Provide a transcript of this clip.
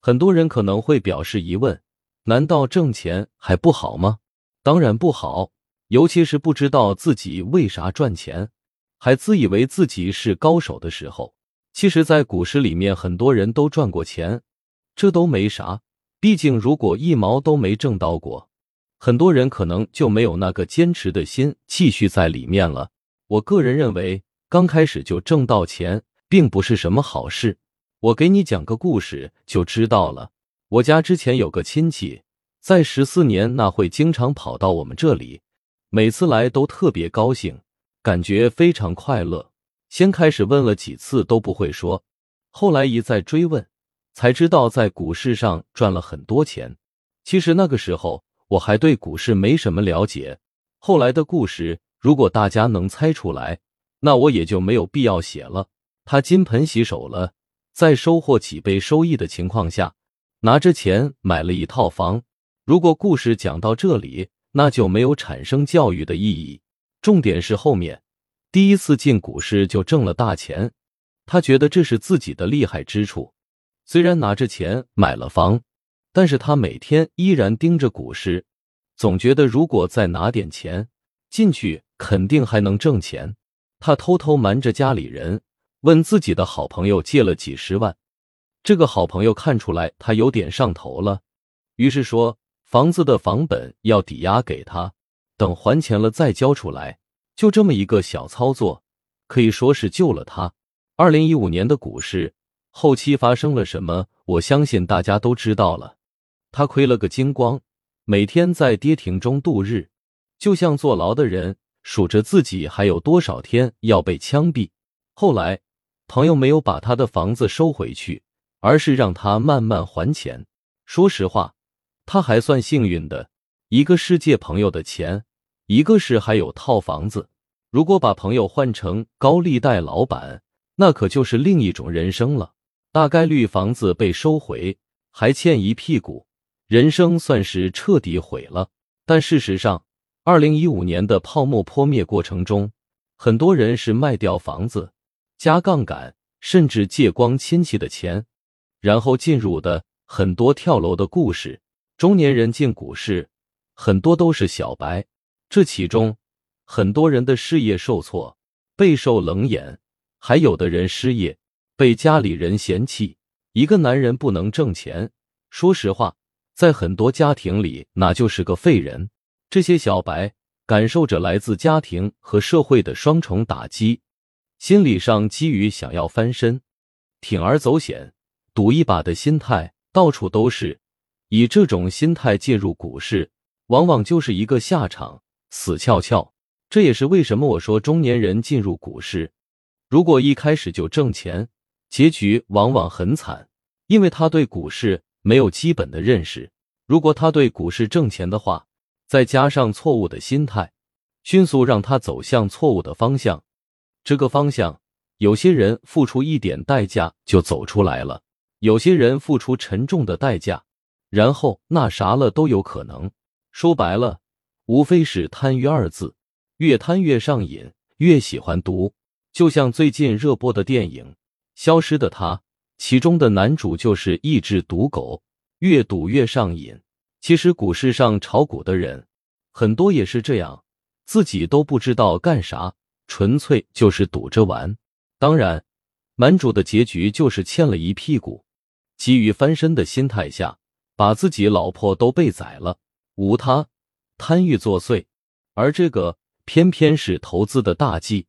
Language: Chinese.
很多人可能会表示疑问：难道挣钱还不好吗？当然不好，尤其是不知道自己为啥赚钱，还自以为自己是高手的时候。其实，在股市里面，很多人都赚过钱，这都没啥。毕竟，如果一毛都没挣到过，很多人可能就没有那个坚持的心继续在里面了。我个人认为，刚开始就挣到钱，并不是什么好事。我给你讲个故事就知道了。我家之前有个亲戚，在十四年那会经常跑到我们这里，每次来都特别高兴，感觉非常快乐。先开始问了几次都不会说，后来一再追问，才知道在股市上赚了很多钱。其实那个时候我还对股市没什么了解。后来的故事，如果大家能猜出来，那我也就没有必要写了。他金盆洗手了。在收获几倍收益的情况下，拿着钱买了一套房。如果故事讲到这里，那就没有产生教育的意义。重点是后面，第一次进股市就挣了大钱，他觉得这是自己的厉害之处。虽然拿着钱买了房，但是他每天依然盯着股市，总觉得如果再拿点钱进去，肯定还能挣钱。他偷偷瞒着家里人。问自己的好朋友借了几十万，这个好朋友看出来他有点上头了，于是说房子的房本要抵押给他，等还钱了再交出来。就这么一个小操作，可以说是救了他。二零一五年的股市后期发生了什么，我相信大家都知道了。他亏了个精光，每天在跌停中度日，就像坐牢的人数着自己还有多少天要被枪毙。后来。朋友没有把他的房子收回去，而是让他慢慢还钱。说实话，他还算幸运的，一个是借朋友的钱，一个是还有套房子。如果把朋友换成高利贷老板，那可就是另一种人生了。大概率房子被收回，还欠一屁股，人生算是彻底毁了。但事实上，二零一五年的泡沫破灭过程中，很多人是卖掉房子。加杠杆，甚至借光亲戚的钱，然后进入的很多跳楼的故事。中年人进股市，很多都是小白。这其中，很多人的事业受挫，备受冷眼；还有的人失业，被家里人嫌弃。一个男人不能挣钱，说实话，在很多家庭里，那就是个废人。这些小白感受着来自家庭和社会的双重打击。心理上基于想要翻身、铤而走险、赌一把的心态，到处都是。以这种心态进入股市，往往就是一个下场，死翘翘。这也是为什么我说中年人进入股市，如果一开始就挣钱，结局往往很惨，因为他对股市没有基本的认识。如果他对股市挣钱的话，再加上错误的心态，迅速让他走向错误的方向。这个方向，有些人付出一点代价就走出来了，有些人付出沉重的代价，然后那啥了都有可能。说白了，无非是贪欲二字，越贪越上瘾，越喜欢赌。就像最近热播的电影《消失的她》，其中的男主就是一只赌狗，越赌越上瘾。其实股市上炒股的人很多也是这样，自己都不知道干啥。纯粹就是赌着玩，当然，男主的结局就是欠了一屁股。急于翻身的心态下，把自己老婆都被宰了，无他，贪欲作祟，而这个偏偏是投资的大忌。